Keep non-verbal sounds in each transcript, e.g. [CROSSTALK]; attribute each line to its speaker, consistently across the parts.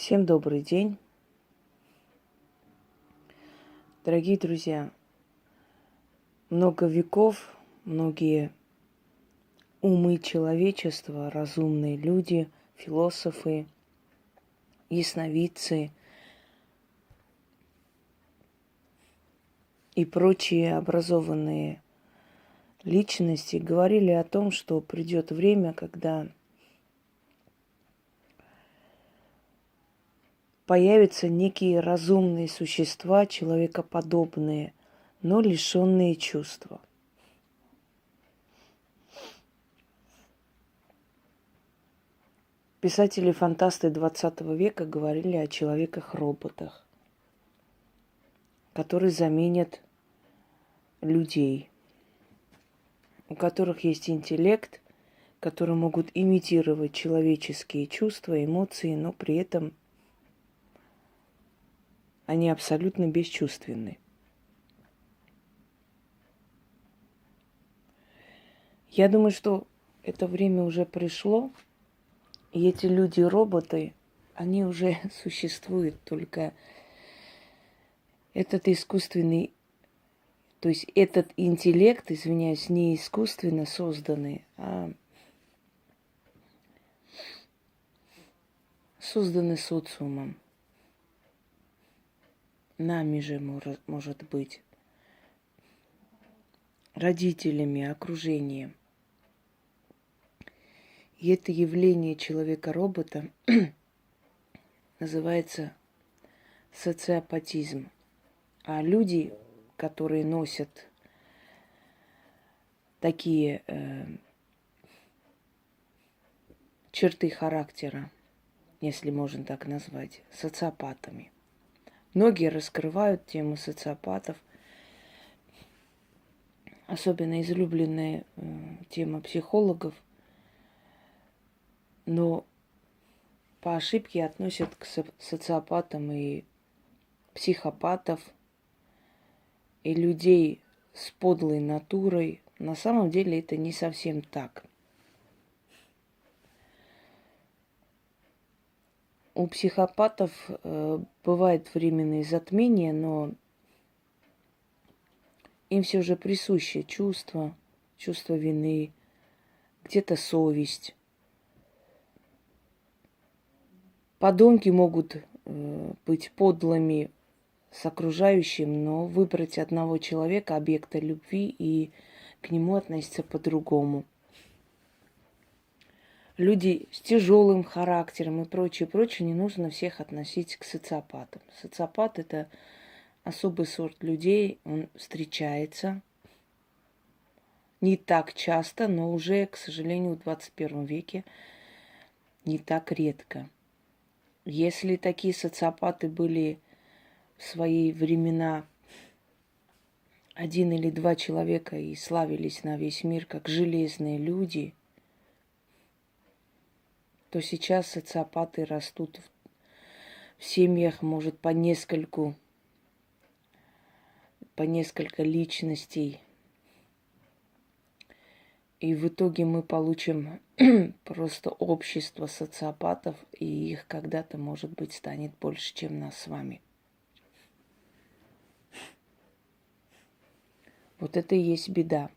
Speaker 1: Всем добрый день. Дорогие друзья, много веков, многие умы человечества, разумные люди, философы, ясновидцы и прочие образованные личности говорили о том, что придет время, когда появятся некие разумные существа, человекоподобные, но лишенные чувства. Писатели-фантасты 20 века говорили о человеках-роботах, которые заменят людей, у которых есть интеллект, которые могут имитировать человеческие чувства, эмоции, но при этом они абсолютно бесчувственны. Я думаю, что это время уже пришло, и эти люди-роботы, они уже [LAUGHS] существуют, только этот искусственный, то есть этот интеллект, извиняюсь, не искусственно созданный, а созданный социумом нами же может быть, родителями, окружением. И это явление человека-робота [CLEARS THROAT] называется социопатизм. А люди, которые носят такие э, черты характера, если можно так назвать, социопатами – Многие раскрывают тему социопатов. Особенно излюбленная э, тема психологов. Но по ошибке относят к социопатам и психопатов, и людей с подлой натурой. На самом деле это не совсем так. У психопатов э, бывают временные затмения, но им все же присуще чувство, чувство вины, где-то совесть. Подонки могут э, быть подлыми с окружающим, но выбрать одного человека, объекта любви, и к нему относиться по-другому люди с тяжелым характером и прочее, прочее, не нужно всех относить к социопатам. Социопат – это особый сорт людей, он встречается не так часто, но уже, к сожалению, в 21 веке не так редко. Если такие социопаты были в свои времена один или два человека и славились на весь мир как железные люди – то сейчас социопаты растут в семьях, может, по нескольку, по несколько личностей. И в итоге мы получим [CLEARS THROAT] просто общество социопатов, и их когда-то, может быть, станет больше, чем нас с вами. Вот это и есть беда.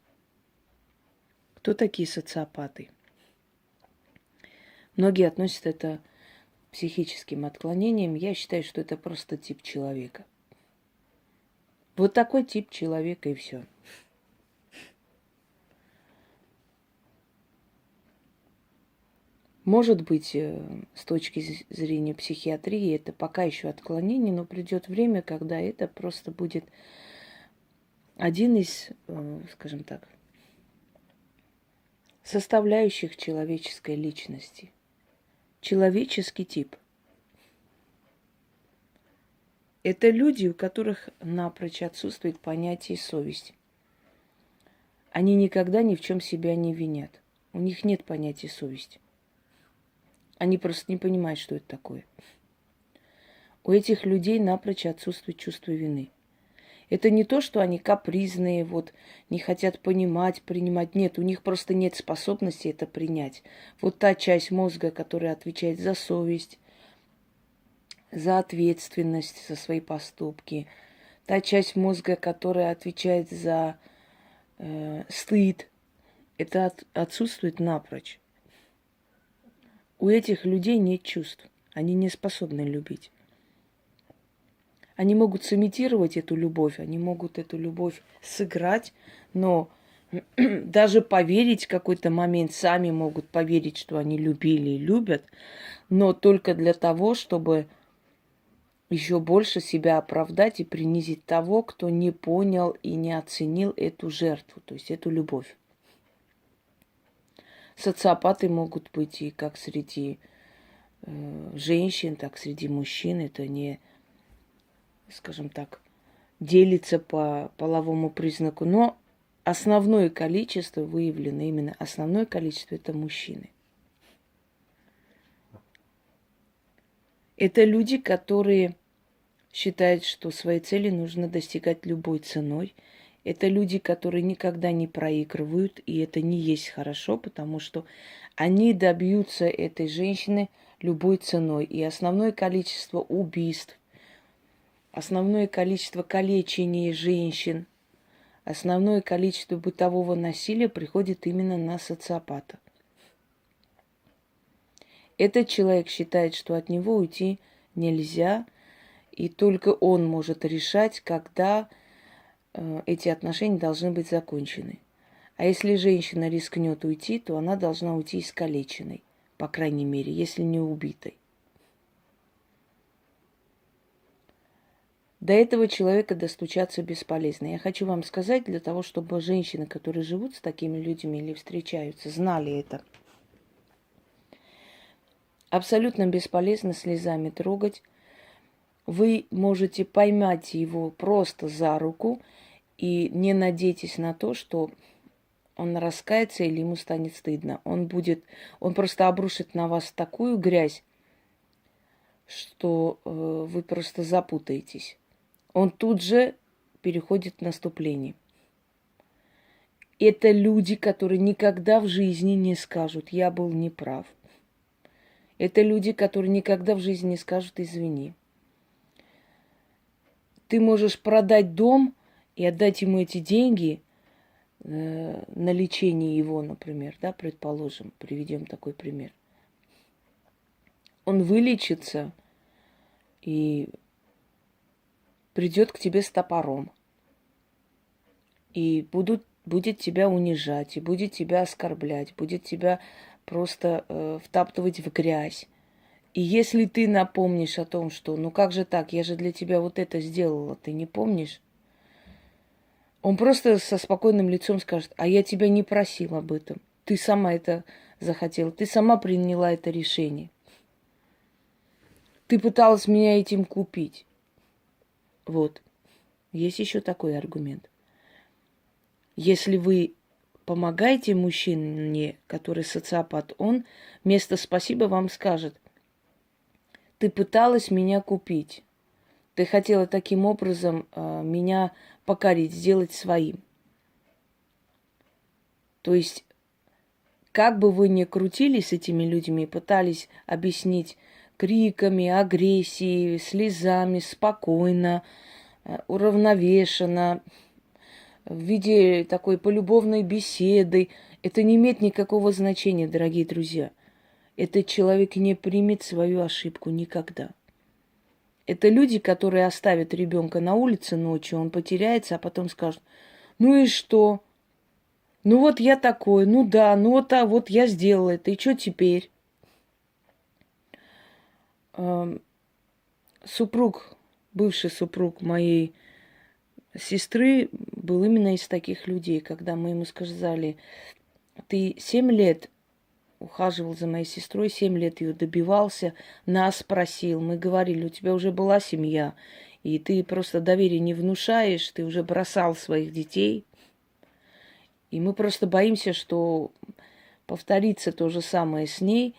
Speaker 1: Кто такие социопаты? Многие относят это к психическим отклонениям. Я считаю, что это просто тип человека. Вот такой тип человека и все. Может быть, э, с точки зрения психиатрии, это пока еще отклонение, но придет время, когда это просто будет один из, э, скажем так, составляющих человеческой личности – человеческий тип. Это люди, у которых напрочь отсутствует понятие совести. Они никогда ни в чем себя не винят. У них нет понятия совести. Они просто не понимают, что это такое. У этих людей напрочь отсутствует чувство вины. Это не то, что они капризные, вот, не хотят понимать, принимать. Нет, у них просто нет способности это принять. Вот та часть мозга, которая отвечает за совесть, за ответственность за свои поступки, та часть мозга, которая отвечает за э, стыд, это от, отсутствует напрочь. У этих людей нет чувств. Они не способны любить. Они могут сымитировать эту любовь, они могут эту любовь сыграть, но [CLEARS THROAT] даже поверить в какой-то момент, сами могут поверить, что они любили и любят, но только для того, чтобы еще больше себя оправдать и принизить того, кто не понял и не оценил эту жертву, то есть эту любовь. Социопаты могут быть и как среди э, женщин, так среди мужчин. Это не, скажем так, делится по половому признаку. Но основное количество выявлено, именно основное количество это мужчины. Это люди, которые считают, что свои цели нужно достигать любой ценой – это люди, которые никогда не проигрывают, и это не есть хорошо, потому что они добьются этой женщины любой ценой. И основное количество убийств, основное количество калечения женщин, основное количество бытового насилия приходит именно на социопата. Этот человек считает, что от него уйти нельзя, и только он может решать, когда Э, эти отношения должны быть закончены. А если женщина рискнет уйти, то она должна уйти искалеченной, по крайней мере, если не убитой. До этого человека достучаться бесполезно. Я хочу вам сказать, для того, чтобы женщины, которые живут с такими людьми или встречаются, знали это. Абсолютно бесполезно слезами трогать. Вы можете поймать его просто за руку – и не надейтесь на то, что он раскается или ему станет стыдно. Он будет, он просто обрушит на вас такую грязь, что э, вы просто запутаетесь. Он тут же переходит в наступление. Это люди, которые никогда в жизни не скажут, я был неправ. Это люди, которые никогда в жизни не скажут, извини. Ты можешь продать дом, и отдать ему эти деньги э, на лечение его, например, да, предположим, приведем такой пример. Он вылечится и придет к тебе с топором. И будут, будет тебя унижать, и будет тебя оскорблять, будет тебя просто э, втаптывать в грязь. И если ты напомнишь о том, что ну как же так, я же для тебя вот это сделала, ты не помнишь, он просто со спокойным лицом скажет, а я тебя не просил об этом. Ты сама это захотела, ты сама приняла это решение. Ты пыталась меня этим купить. Вот. Есть еще такой аргумент. Если вы помогаете мужчине, который социопат, он вместо спасибо вам скажет, ты пыталась меня купить. Ты хотела таким образом э, меня покорить, сделать своим. То есть, как бы вы ни крутились с этими людьми, пытались объяснить криками, агрессией, слезами, спокойно, э, уравновешенно, в виде такой полюбовной беседы, это не имеет никакого значения, дорогие друзья. Этот человек не примет свою ошибку никогда. Это люди, которые оставят ребенка на улице ночью, он потеряется, а потом скажут, ну и что? Ну вот я такой, ну да, ну вот, а вот я сделала это, и что теперь? Супруг, бывший супруг моей сестры был именно из таких людей, когда мы ему сказали, ты семь лет ухаживал за моей сестрой, семь лет ее добивался, нас просил. Мы говорили, у тебя уже была семья, и ты просто доверие не внушаешь, ты уже бросал своих детей. И мы просто боимся, что повторится то же самое с ней.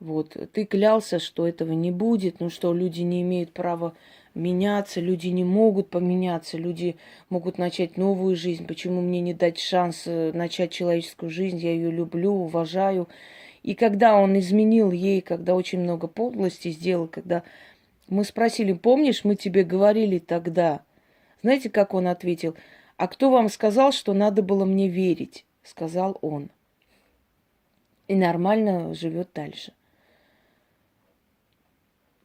Speaker 1: Вот, ты клялся, что этого не будет, ну что, люди не имеют права меняться, люди не могут поменяться, люди могут начать новую жизнь. Почему мне не дать шанс э, начать человеческую жизнь? Я ее люблю, уважаю. И когда он изменил ей, когда очень много подлости сделал, когда мы спросили, помнишь, мы тебе говорили тогда, знаете, как он ответил? А кто вам сказал, что надо было мне верить? Сказал он. И нормально живет дальше.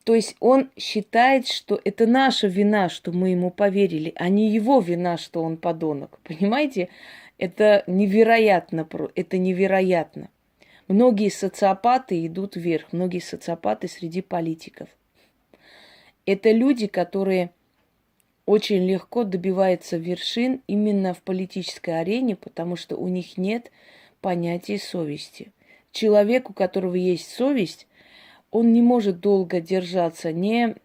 Speaker 1: То есть он считает, что это наша вина, что мы ему поверили, а не его вина, что он подонок. Понимаете? Это невероятно, это невероятно. Многие социопаты идут вверх, многие социопаты среди политиков. Это люди, которые очень легко добиваются вершин именно в политической арене, потому что у них нет понятия совести. Человек, у которого есть совесть, он не может долго держаться не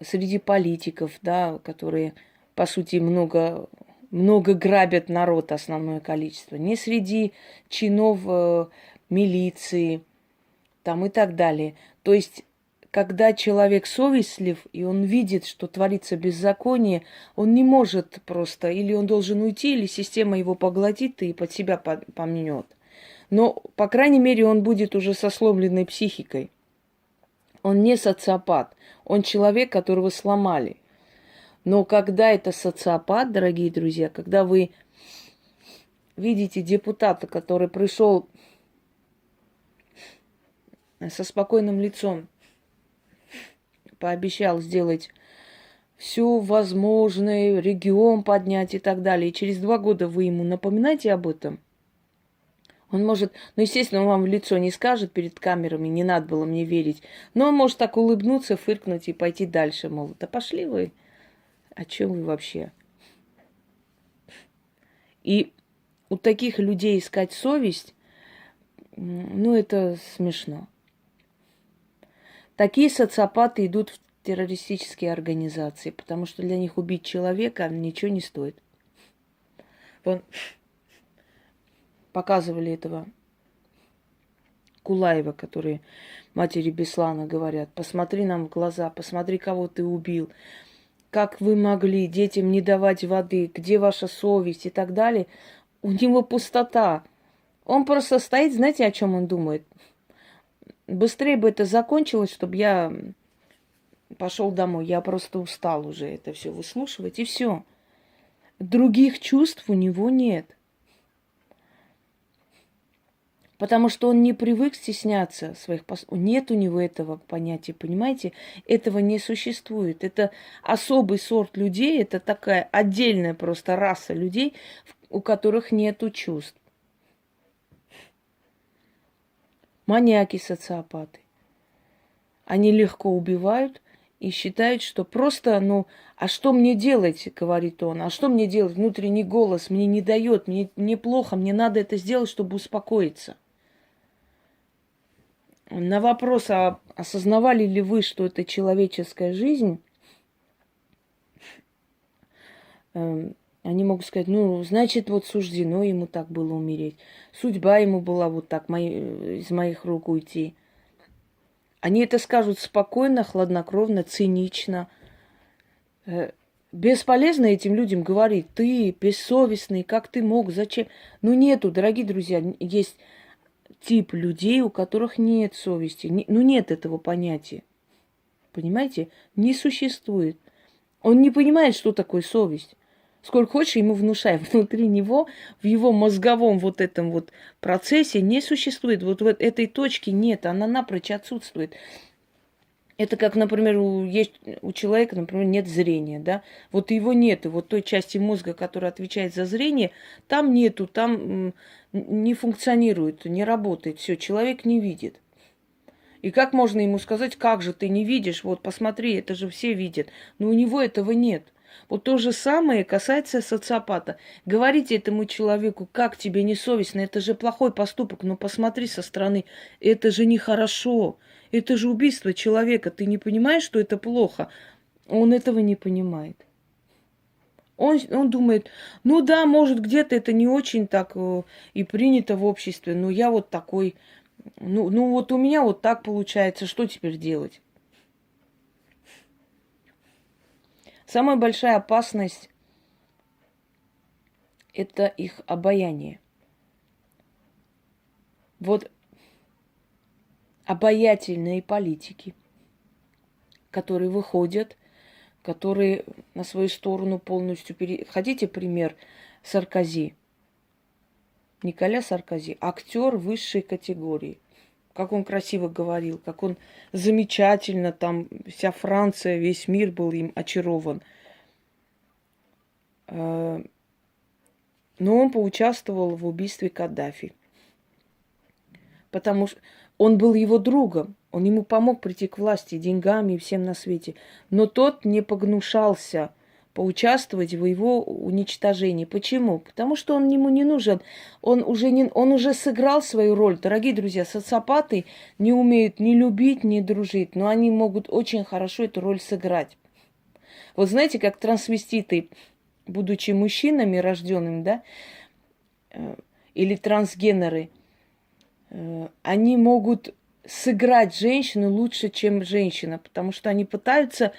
Speaker 1: среди политиков, да, которые, по сути, много, много грабят народ, основное количество, не среди чинов э, милиции там и так далее. То есть когда человек совестлив, и он видит, что творится беззаконие, он не может просто, или он должен уйти, или система его поглотит и под себя помнет. Но, по крайней мере, он будет уже со сломленной психикой. Он не социопат, он человек, которого сломали. Но когда это социопат, дорогие друзья, когда вы видите депутата, который пришел со спокойным лицом, пообещал сделать все возможное, регион поднять и так далее. И через два года вы ему напоминаете об этом – он может, ну, естественно, он вам в лицо не скажет перед камерами, не надо было мне верить. Но он может так улыбнуться, фыркнуть и пойти дальше, мол, да пошли вы. О чем вы вообще? И у таких людей искать совесть, ну, это смешно. Такие социопаты идут в террористические организации, потому что для них убить человека ничего не стоит. Вон, показывали этого Кулаева, которые матери Беслана говорят, посмотри нам в глаза, посмотри, кого ты убил, как вы могли детям не давать воды, где ваша совесть и так далее. У него пустота. Он просто стоит, знаете, о чем он думает? Быстрее бы это закончилось, чтобы я пошел домой. Я просто устал уже это все выслушивать, и все. Других чувств у него нет. Потому что он не привык стесняться своих поступков. Нет у него этого понятия, понимаете? Этого не существует. Это особый сорт людей, это такая отдельная просто раса людей, у которых нет чувств. Маньяки, социопаты. Они легко убивают и считают, что просто, ну, а что мне делать, говорит он, а что мне делать? Внутренний голос мне не дает, мне, мне плохо, мне надо это сделать, чтобы успокоиться. На вопрос, а осознавали ли вы, что это человеческая жизнь, эм, они могут сказать, ну, значит, вот суждено ему так было умереть. Судьба ему была вот так мои, из моих рук уйти. Они это скажут спокойно, хладнокровно, цинично. Э, бесполезно этим людям говорить, ты бессовестный, как ты мог, зачем? Ну, нету, дорогие друзья, есть тип людей, у которых нет совести. Ну, нет этого понятия. Понимаете? Не существует. Он не понимает, что такое совесть. Сколько хочешь, ему внушай. [LAUGHS] Внутри него, в его мозговом вот этом вот процессе не существует. Вот в этой точке нет, она напрочь отсутствует. Это как, например, у, есть, у человека, например, нет зрения, да, вот его нет, вот той части мозга, которая отвечает за зрение, там нету, там не функционирует, не работает, все, человек не видит. И как можно ему сказать, как же ты не видишь, вот посмотри, это же все видят, но у него этого нет. Вот то же самое касается социопата. Говорите этому человеку, как тебе не совестно, это же плохой поступок, но посмотри со стороны, это же нехорошо. Это же убийство человека. Ты не понимаешь, что это плохо? Он этого не понимает. Он, он думает, ну да, может, где-то это не очень так э, и принято в обществе, но я вот такой, ну, ну вот у меня вот так получается, что теперь делать? Самая большая опасность – это их обаяние. Вот обаятельные политики, которые выходят, которые на свою сторону полностью пере... Хотите пример Саркози? Николя Саркози, актер высшей категории. Как он красиво говорил, как он замечательно, там вся Франция, весь мир был им очарован. Э, но он поучаствовал в убийстве Каддафи. Потому что он был его другом, он ему помог прийти к власти деньгами и всем на свете. Но тот не погнушался поучаствовать в его уничтожении. Почему? Потому что он ему не нужен. Он уже, не, он уже сыграл свою роль. Дорогие друзья, социопаты не умеют ни любить, ни дружить, но они могут очень хорошо эту роль сыграть. Вот знаете, как трансвеститы, будучи мужчинами рожденными, да, э, или трансгенеры – Э, они могут сыграть женщину лучше, чем женщина, потому что они пытаются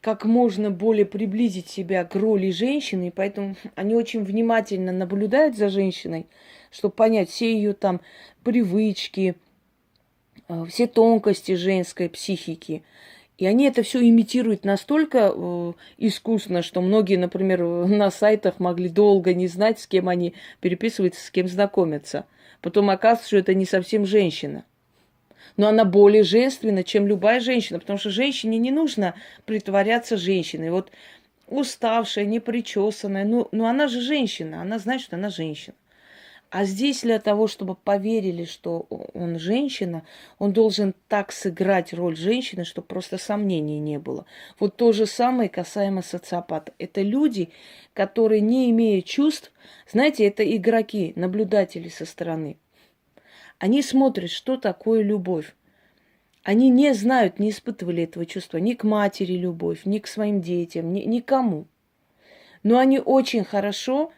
Speaker 1: как можно более приблизить себя к роли женщины, и поэтому [LAUGHS] они очень внимательно наблюдают за женщиной, чтобы понять все ее там привычки, э, все тонкости женской психики. И они это все имитируют настолько э, искусно, что многие, например, [LAUGHS] на сайтах могли долго не знать, с кем они переписываются, с кем знакомятся – Потом оказывается, что это не совсем женщина. Но она более женственна, чем любая женщина, потому что женщине не нужно притворяться женщиной. Вот уставшая, непричесанная, ну, ну она же женщина, она знает, что она женщина. А здесь для того, чтобы поверили, что он женщина, он должен так сыграть роль женщины, чтобы просто сомнений не было. Вот то же самое касаемо социопата. Это люди, которые, не имея чувств, знаете, это игроки, наблюдатели со стороны. Они смотрят, что такое любовь. Они не знают, не испытывали этого чувства ни к матери любовь, ни к своим детям, ни, никому. Но они очень хорошо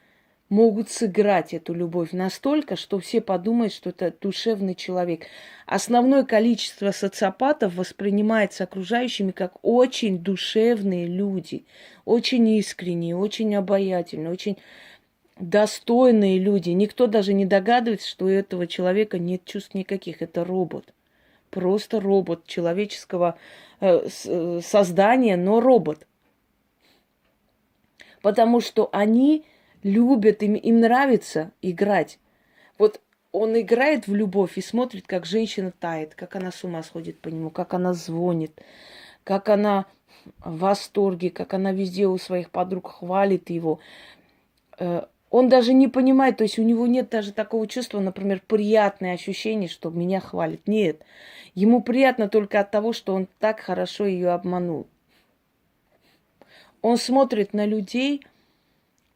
Speaker 1: могут сыграть эту любовь настолько, что все подумают, что это душевный человек. Основное количество социопатов воспринимается окружающими как очень душевные люди, очень искренние, очень обаятельные, очень достойные люди. Никто даже не догадывается, что у этого человека нет чувств никаких. Это робот. Просто робот человеческого э, э создания, но робот. Потому что они любят, им, им нравится играть. Вот он играет в любовь и смотрит, как женщина тает, как она с ума сходит по нему, как она звонит, как она в восторге, как она везде у своих подруг хвалит его. Он даже не понимает, то есть у него нет даже такого чувства, например, приятное ощущение, что меня хвалит. Нет. Ему приятно только от того, что он так хорошо ее обманул. Он смотрит на людей –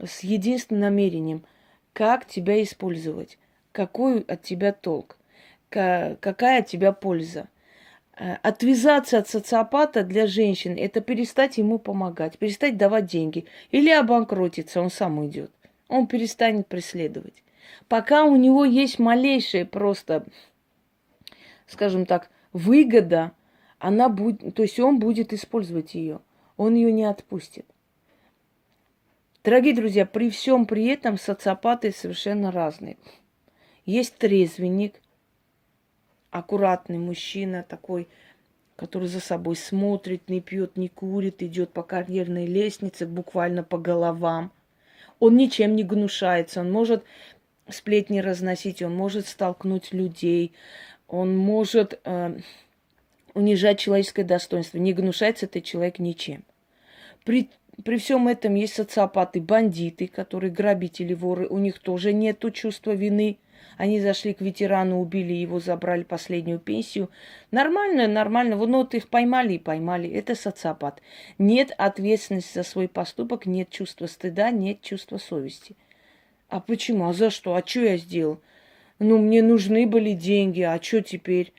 Speaker 1: с единственным намерением, как тебя использовать, какой от тебя толк, какая от тебя польза. Э, отвязаться от социопата для женщин – это перестать ему помогать, перестать давать деньги. Или обанкротиться, он сам уйдет. Он перестанет преследовать. Пока у него есть малейшая просто, скажем так, выгода, она будет, то есть он будет использовать ее. Он ее не отпустит. Дорогие друзья, при всем при этом социопаты совершенно разные. Есть трезвенник, аккуратный мужчина такой, который за собой смотрит, не пьет, не курит, идет по карьерной лестнице, буквально по головам. Он ничем не гнушается, он может сплетни разносить, он может столкнуть людей, он может э, унижать человеческое достоинство. Не гнушается этот человек ничем. При при всем этом есть социопаты, бандиты, которые грабители, воры. У них тоже нет чувства вины. Они зашли к ветерану, убили его, забрали последнюю пенсию. Нормально, нормально. Вот, ну, вот их поймали и поймали. Это социопат. Нет ответственности за свой поступок, нет чувства стыда, нет чувства совести. А почему? А за что? А что я сделал? Ну, мне нужны были деньги, а что теперь?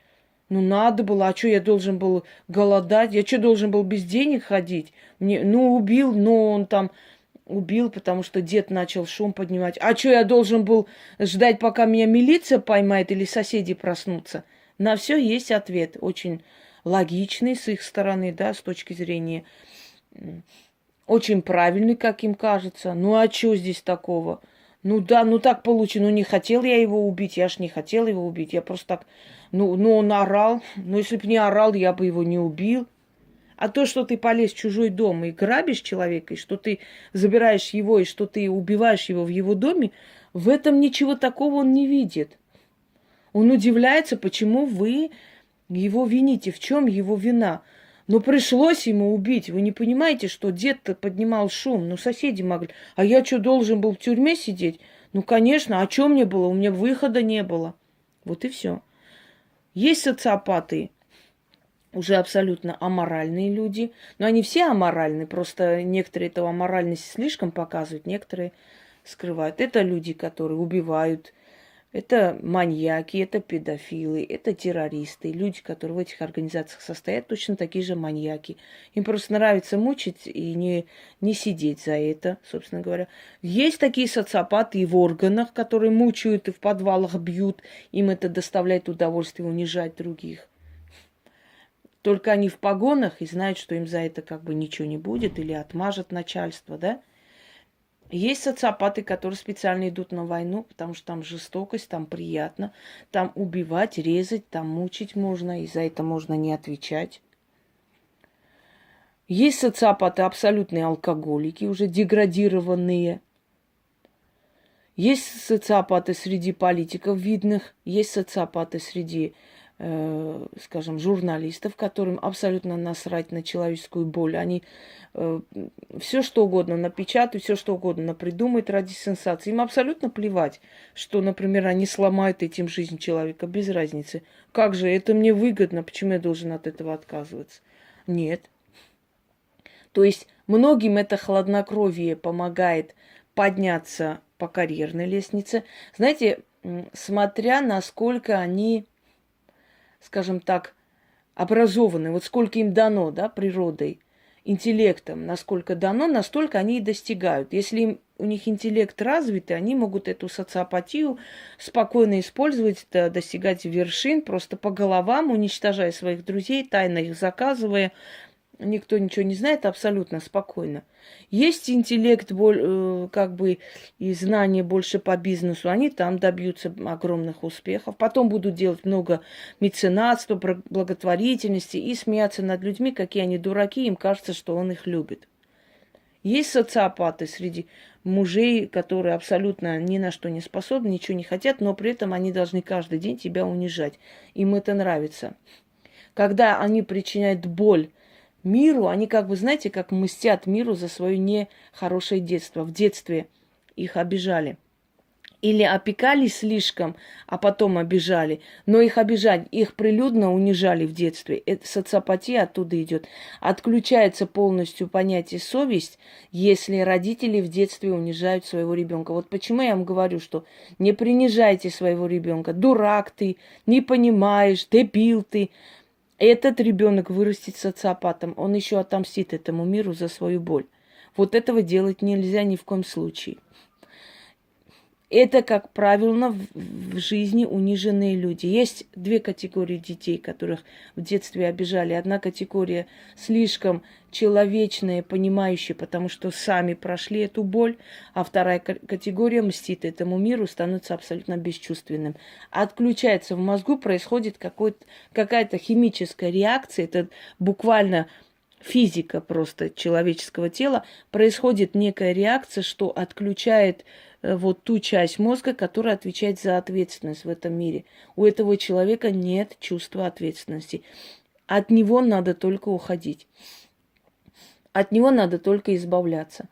Speaker 1: Ну, надо было, а что я должен был голодать? Я что должен был без денег ходить? Мне, ну, убил, но он там убил, потому что дед начал шум поднимать. А что я должен был ждать, пока меня милиция поймает или соседи проснутся? На все есть ответ, очень логичный с их стороны, да, с точки зрения очень правильный, как им кажется. Ну а что здесь такого? Ну да, ну так получилось. Ну не хотел я его убить, я ж не хотел его убить. Я просто так... Ну, ну он орал. Ну если бы не орал, я бы его не убил. А то, что ты полез в чужой дом и грабишь человека, и что ты забираешь его, и что ты убиваешь его в его доме, в этом ничего такого он не видит. Он удивляется, почему вы его вините, в чем его вина. Но пришлось ему убить. Вы не понимаете, что дед-то поднимал шум. Ну, соседи могли. А я что, должен был в тюрьме сидеть? Ну, конечно, а что мне было? У меня выхода не было. Вот и все. Есть социопаты, уже абсолютно аморальные люди. Но они все аморальны, просто некоторые этого аморальности слишком показывают, некоторые скрывают. Это люди, которые убивают, это маньяки, это педофилы, это террористы, люди, которые в этих организациях состоят, точно такие же маньяки. Им просто нравится мучить и не, не сидеть за это, собственно говоря. Есть такие социопаты и в органах, которые мучают и в подвалах бьют. Им это доставляет удовольствие унижать других. Только они в погонах и знают, что им за это как бы ничего не будет или отмажет начальство, да? Есть социопаты, которые специально идут на войну, потому что там жестокость, там приятно, там убивать, резать, там мучить можно, и за это можно не отвечать. Есть социопаты абсолютные алкоголики, уже деградированные. Есть социопаты среди политиков видных, есть социопаты среди скажем, журналистов, которым абсолютно насрать на человеческую боль. Они э, все что угодно напечатают, все что угодно придумают ради сенсации. Им абсолютно плевать, что, например, они сломают этим жизнь человека, без разницы. Как же, это мне выгодно, почему я должен от этого отказываться? Нет. То есть многим это хладнокровие помогает подняться по карьерной лестнице. Знаете, смотря насколько они скажем так, образованы, вот сколько им дано, да, природой, интеллектом, насколько дано, настолько они и достигают. Если им, у них интеллект развитый, они могут эту социопатию спокойно использовать, да, достигать вершин, просто по головам, уничтожая своих друзей, тайно их заказывая, никто ничего не знает, абсолютно спокойно. Есть интеллект, э, как бы, и знания больше по бизнесу, они там добьются огромных успехов. Потом будут делать много меценатства, благотворительности и смеяться над людьми, какие они дураки, им кажется, что он их любит. Есть социопаты среди мужей, которые абсолютно ни на что не способны, ничего не хотят, но при этом они должны каждый день тебя унижать. Им это нравится. Когда они причиняют боль миру, они как бы, знаете, как мстят миру за свое нехорошее детство. В детстве их обижали. Или опекали слишком, а потом обижали. Но их обижать, их прилюдно унижали в детстве. Это социопатия оттуда идет. Отключается полностью понятие совесть, если родители в детстве унижают своего ребенка. Вот почему я вам говорю, что не принижайте своего ребенка. Дурак ты, не понимаешь, дебил ты. Этот ребенок вырастет социопатом, он еще отомстит этому миру за свою боль. Вот этого делать нельзя ни в коем случае. Это, как правило, в жизни униженные люди. Есть две категории детей, которых в детстве обижали. Одна категория слишком человечная, понимающая, потому что сами прошли эту боль, а вторая категория мстит этому миру, становится абсолютно бесчувственным. Отключается в мозгу, происходит какая-то химическая реакция, это буквально физика просто человеческого тела, происходит некая реакция, что отключает Э, вот ту часть мозга, которая отвечает за ответственность в этом мире. У этого человека нет чувства ответственности. От него надо только уходить. От него надо только избавляться.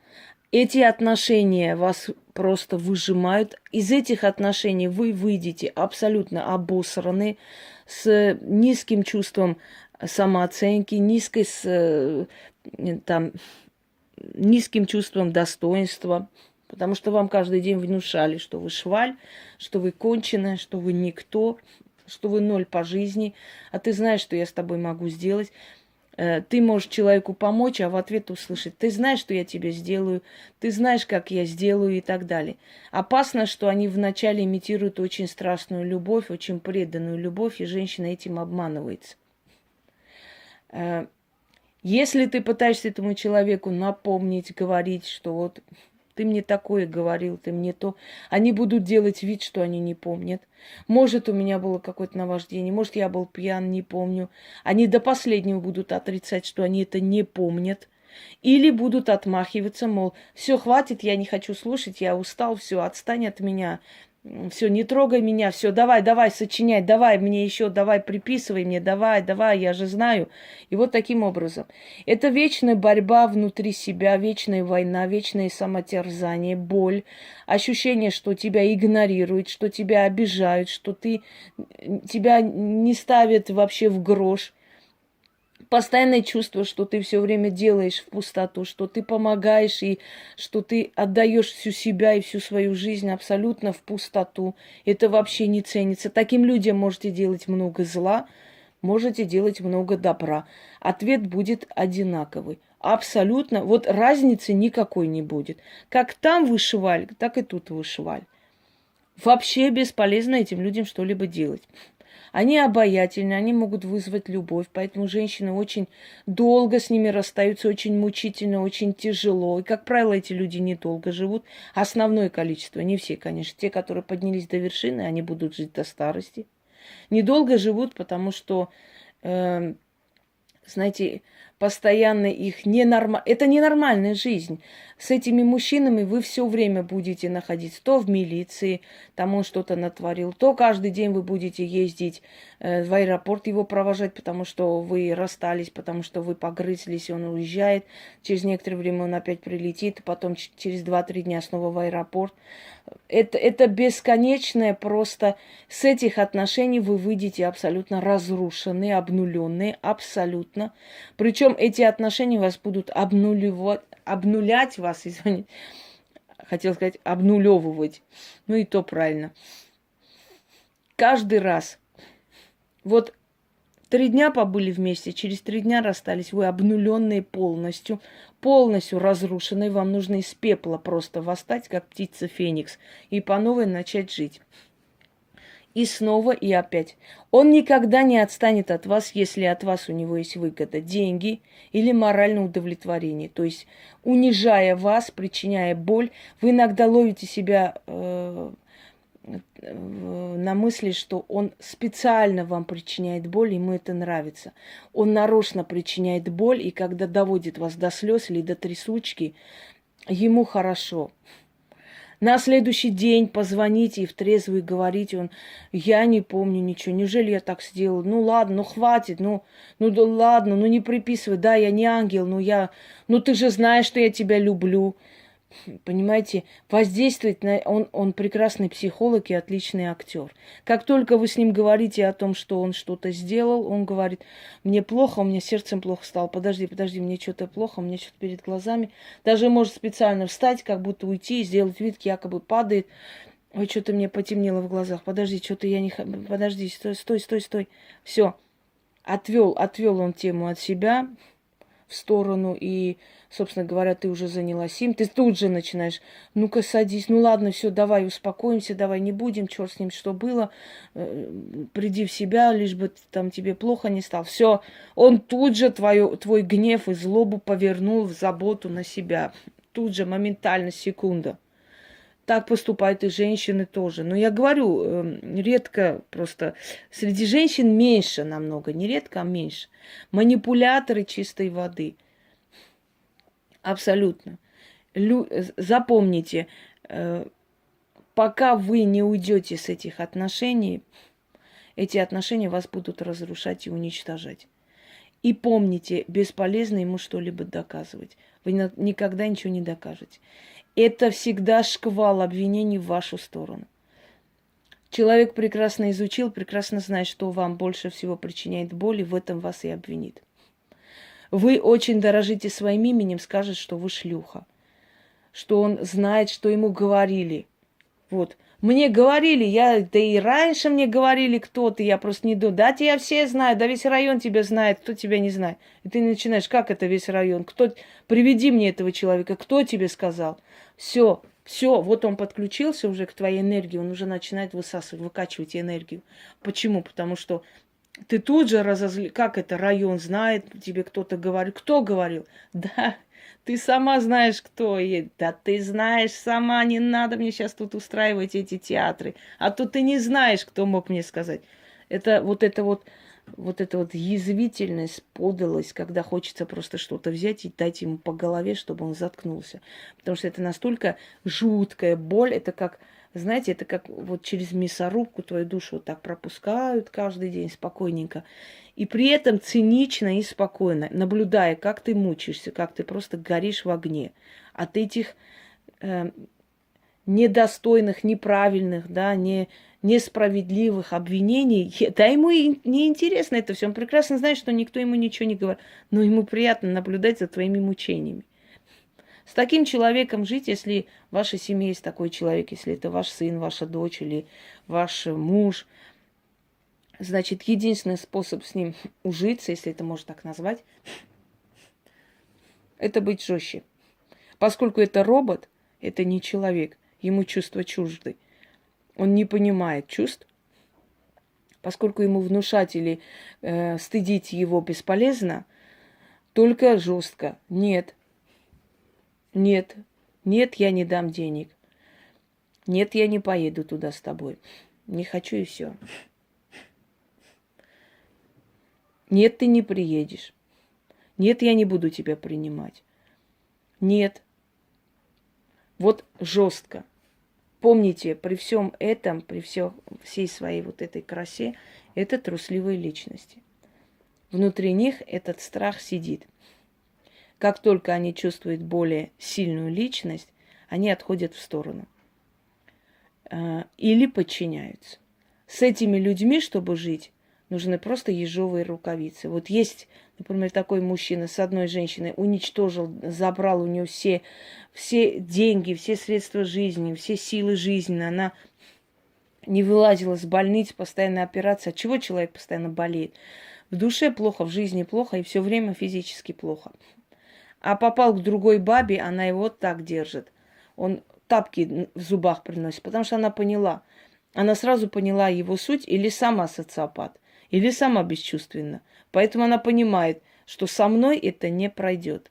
Speaker 1: Эти отношения вас просто выжимают. Из этих отношений вы выйдете абсолютно обосраны, с низким чувством самооценки, низкой с, э, там, низким чувством достоинства, Потому что вам каждый день внушали, что вы шваль, что вы конченая, что вы никто, что вы ноль по жизни, а ты знаешь, что я с тобой могу сделать. Э, ты можешь человеку помочь, а в ответ услышать, ты знаешь, что я тебе сделаю, ты знаешь, как я сделаю и так далее. Опасно, что они вначале имитируют очень страстную любовь, очень преданную любовь, и женщина этим обманывается. Э, если ты пытаешься этому человеку напомнить, говорить, что вот ты мне такое говорил, ты мне то. Они будут делать вид, что они не помнят. Может, у меня было какое-то наваждение, может, я был пьян, не помню. Они до последнего будут отрицать, что они это не помнят. Или будут отмахиваться, мол, все, хватит, я не хочу слушать, я устал, все, отстань от меня, все, не трогай меня, все, давай, давай, сочиняй, давай мне еще, давай, приписывай мне, давай, давай, я же знаю. И вот таким образом. Это вечная борьба внутри себя, вечная война, вечное самотерзание, боль, ощущение, что тебя игнорируют, что тебя обижают, что ты, тебя не ставят вообще в грош постоянное чувство, что ты все время делаешь в пустоту, что ты помогаешь и что ты отдаешь всю себя и всю свою жизнь абсолютно в пустоту. Это вообще не ценится. Таким людям можете делать много зла, можете делать много добра. Ответ будет одинаковый. Абсолютно. Вот разницы никакой не будет. Как там вышивали, так и тут вышивали. Вообще бесполезно этим людям что-либо делать. Они обаятельны, они могут вызвать любовь, поэтому женщины очень долго с ними расстаются, очень мучительно, очень тяжело. И, как правило, эти люди недолго живут. Основное количество, не все, конечно, те, которые поднялись до вершины, они будут жить до старости. Недолго живут, потому что, э, знаете, постоянно их ненормально. Это ненормальная жизнь. С этими мужчинами вы все время будете находиться то в милиции, там он что-то натворил, то каждый день вы будете ездить э, в аэропорт его провожать, потому что вы расстались, потому что вы погрызлись, и он уезжает. Через некоторое время он опять прилетит, потом через 2-3 дня снова в аэропорт. Это, это бесконечное просто. С этих отношений вы выйдете абсолютно разрушенные, обнуленные, абсолютно. Причем эти отношения вас будут обнулевать, обнулять вас, [LAUGHS] извините. Хотел сказать, обнулевывать. Ну и то правильно. Каждый раз. Вот Три дня побыли вместе, через три дня расстались. Вы обнуленные полностью, полностью разрушенные. Вам нужно из пепла просто восстать, как птица Феникс, и по новой начать жить. И снова, и опять. Он никогда не отстанет от вас, если от вас у него есть выгода, деньги или моральное удовлетворение. То есть, унижая вас, причиняя боль, вы иногда ловите себя э, на мысли, что он специально вам причиняет боль, ему это нравится. Он нарочно причиняет боль, и когда доводит вас до слез или до трясучки, ему хорошо. На следующий день позвоните и в трезвый говорите, он, я не помню ничего, неужели я так сделал? Ну ладно, ну хватит, ну, ну да ладно, ну не приписывай, да, я не ангел, ну я, ну ты же знаешь, что я тебя люблю понимаете, воздействовать на... Он, он прекрасный психолог и отличный актер. Как только вы с ним говорите о том, что он что-то сделал, он говорит, мне плохо, у меня сердцем плохо стало, подожди, подожди, мне что-то плохо, у меня что-то перед глазами. Даже может специально встать, как будто уйти и сделать вид, якобы падает. Ой, что-то мне потемнело в глазах. Подожди, что-то я не... Подожди, стой, стой, стой, стой. Все. Отвел, отвел он тему от себя в сторону и собственно говоря, ты уже занялась им, ты тут же начинаешь, ну-ка садись, ну ладно, все, давай успокоимся, давай не будем, черт с ним, что было, э, приди в себя, лишь бы там тебе плохо не стало. Все, он тут же твою, твой гнев и злобу повернул в заботу на себя. Тут же, моментально, секунда. Так поступают и женщины тоже. Но я говорю, э, редко просто среди женщин меньше намного, не редко, а меньше. Манипуляторы чистой воды – Абсолютно. Лю... Запомните, э, пока вы не уйдете с этих отношений, эти отношения вас будут разрушать и уничтожать. И помните, бесполезно ему что-либо доказывать. Вы никогда ничего не докажете. Это всегда шквал обвинений в вашу сторону. Человек прекрасно изучил, прекрасно знает, что вам больше всего причиняет боль, и в этом вас и обвинит вы очень дорожите своим именем, скажет, что вы шлюха. Что он знает, что ему говорили. Вот. Мне говорили, я, да и раньше мне говорили кто-то, я просто не думаю, да тебя все знают, да весь район тебя знает, кто тебя не знает. И ты начинаешь, как это весь район, кто, приведи мне этого человека, кто тебе сказал. Все, все, вот он подключился уже к твоей энергии, он уже начинает высасывать, выкачивать энергию. Почему? Потому что ты тут же разозли... Как это район знает, тебе кто-то говорит. Кто говорил? [LAUGHS] Да, Ты сама знаешь, кто я. Да ты знаешь сама, не надо мне сейчас тут устраивать эти театры. А то ты не знаешь, кто мог мне сказать. Это вот это вот вот эта вот язвительность, подалость, когда хочется просто что-то взять и дать ему по голове, чтобы он заткнулся. Потому что это настолько жуткая боль, это как, знаете, это как вот через мясорубку твою душу вот так пропускают каждый день спокойненько. И при этом цинично и спокойно, наблюдая, как ты мучаешься, как ты просто горишь в огне от этих э, недостойных, неправильных, да, не, несправедливых обвинений, [LAUGHS] да ему и не интересно это все. Он прекрасно знает, что никто ему ничего не говорит, но ему приятно наблюдать за твоими мучениями. С таким человеком жить, если в вашей семье есть такой человек, если это ваш сын, ваша дочь или ваш муж, значит, единственный способ с ним ужиться, если это можно так назвать, [LAUGHS] это быть жестче. Поскольку это робот, это не человек, ему чувства чужды. Он не понимает чувств, поскольку ему внушать или э, стыдить его бесполезно, только жестко. Нет, нет, нет, я не дам денег. Нет, я не поеду туда с тобой. Не хочу и все. Нет, ты не приедешь. Нет, я не буду тебя принимать. Нет. Вот жестко. Помните, при всем этом, при всем, всей своей вот этой красе, это трусливые личности. Внутри них этот страх сидит. Как только они чувствуют более сильную личность, они отходят в сторону. А, или подчиняются. С этими людьми, чтобы жить, нужны просто ежовые рукавицы. Вот есть, например, такой мужчина с одной женщиной, уничтожил, забрал у нее все, все деньги, все средства жизни, все силы жизни. Она не вылазила с больницы, постоянно операция. От чего человек постоянно болеет? В душе плохо, в жизни плохо и все время физически плохо. А попал к другой бабе, она его так держит. Он тапки в зубах приносит, потому что она поняла. Она сразу поняла его суть или сама социопат или сама бесчувственна. Поэтому она понимает, что со мной это не пройдет.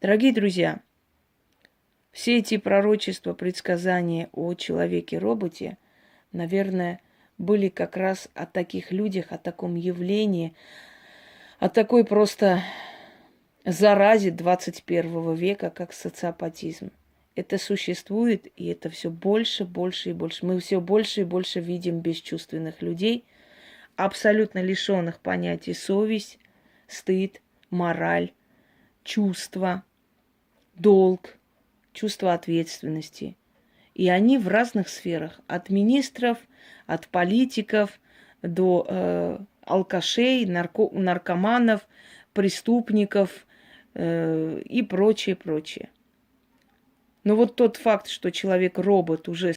Speaker 1: Дорогие друзья, все эти пророчества, предсказания о человеке-роботе, наверное, были как раз о таких людях, о таком явлении, о такой просто заразе 21 века, как социопатизм. Это существует, и это все больше, больше и больше. Мы все больше и больше видим бесчувственных людей, абсолютно лишенных понятий совесть, стыд, мораль, чувство, долг, чувство ответственности. И они в разных сферах, от министров, от политиков до э, алкашей, нарко наркоманов, преступников э, и прочее, прочее. Но вот тот факт, что человек-робот уже